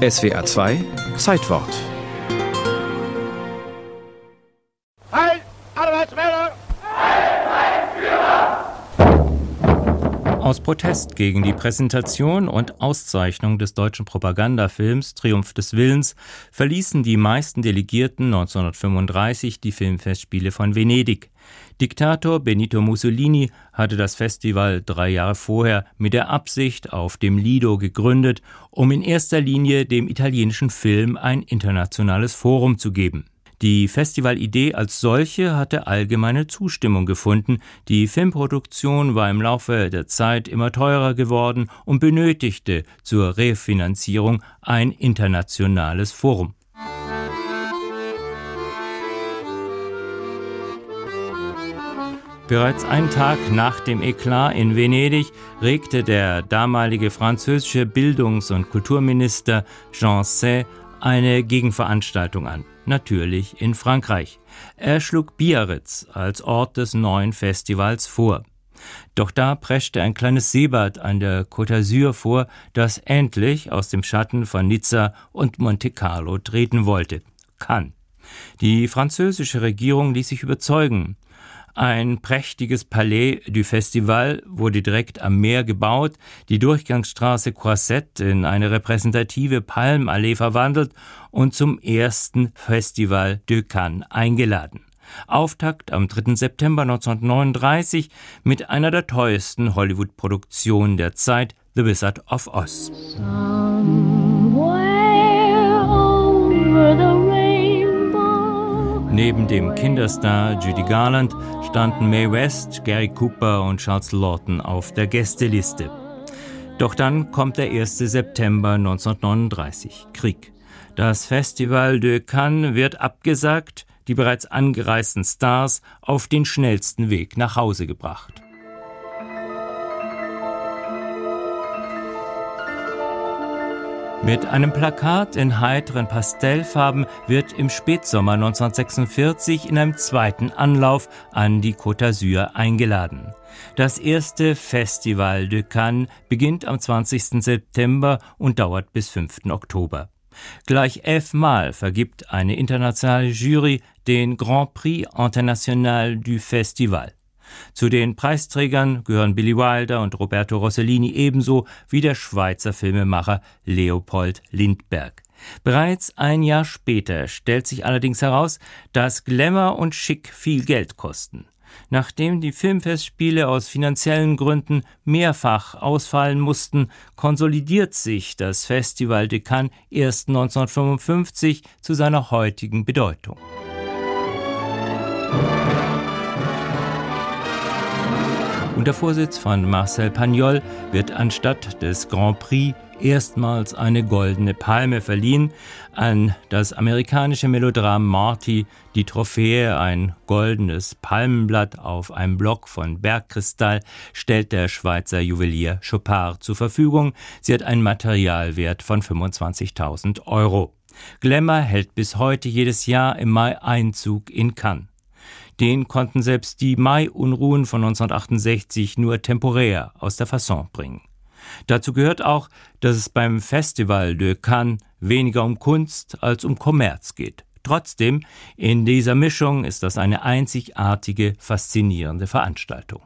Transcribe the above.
SWR 2 Zeitwort. Aus Protest gegen die Präsentation und Auszeichnung des deutschen Propagandafilms Triumph des Willens verließen die meisten Delegierten 1935 die Filmfestspiele von Venedig. Diktator Benito Mussolini hatte das Festival drei Jahre vorher mit der Absicht auf dem Lido gegründet, um in erster Linie dem italienischen Film ein internationales Forum zu geben. Die Festivalidee als solche hatte allgemeine Zustimmung gefunden. Die Filmproduktion war im Laufe der Zeit immer teurer geworden und benötigte zur Refinanzierung ein internationales Forum. Bereits einen Tag nach dem Eklat in Venedig regte der damalige französische Bildungs- und Kulturminister Jean Say eine Gegenveranstaltung an, natürlich in Frankreich. Er schlug Biarritz als Ort des neuen Festivals vor. Doch da preschte ein kleines Seebad an der Côte d'Azur vor, das endlich aus dem Schatten von Nizza und Monte Carlo treten wollte. Kann. Die französische Regierung ließ sich überzeugen. Ein prächtiges Palais du Festival wurde direkt am Meer gebaut, die Durchgangsstraße Croisette in eine repräsentative Palmallee verwandelt und zum ersten Festival de Cannes eingeladen. Auftakt am 3. September 1939 mit einer der teuersten Hollywood-Produktionen der Zeit, The Wizard of Oz. Neben dem Kinderstar Judy Garland standen Mae West, Gary Cooper und Charles Lawton auf der Gästeliste. Doch dann kommt der 1. September 1939, Krieg. Das Festival de Cannes wird abgesagt, die bereits angereisten Stars auf den schnellsten Weg nach Hause gebracht. Mit einem Plakat in heiteren Pastellfarben wird im Spätsommer 1946 in einem zweiten Anlauf an die Côte d'Azur eingeladen. Das erste Festival de Cannes beginnt am 20. September und dauert bis 5. Oktober. Gleich elfmal vergibt eine internationale Jury den Grand Prix International du Festival. Zu den Preisträgern gehören Billy Wilder und Roberto Rossellini ebenso wie der Schweizer Filmemacher Leopold Lindberg. Bereits ein Jahr später stellt sich allerdings heraus, dass Glamour und Schick viel Geld kosten. Nachdem die Filmfestspiele aus finanziellen Gründen mehrfach ausfallen mussten, konsolidiert sich das Festival de Cannes erst 1955 zu seiner heutigen Bedeutung. Unter Vorsitz von Marcel Pagnol wird anstatt des Grand Prix erstmals eine goldene Palme verliehen. An das amerikanische Melodram Marty die Trophäe, ein goldenes Palmenblatt auf einem Block von Bergkristall, stellt der Schweizer Juwelier Chopard zur Verfügung. Sie hat einen Materialwert von 25.000 Euro. Glamour hält bis heute jedes Jahr im Mai Einzug in Cannes. Den konnten selbst die Mai-Unruhen von 1968 nur temporär aus der Fasson bringen. Dazu gehört auch, dass es beim Festival de Cannes weniger um Kunst als um Kommerz geht. Trotzdem, in dieser Mischung ist das eine einzigartige, faszinierende Veranstaltung.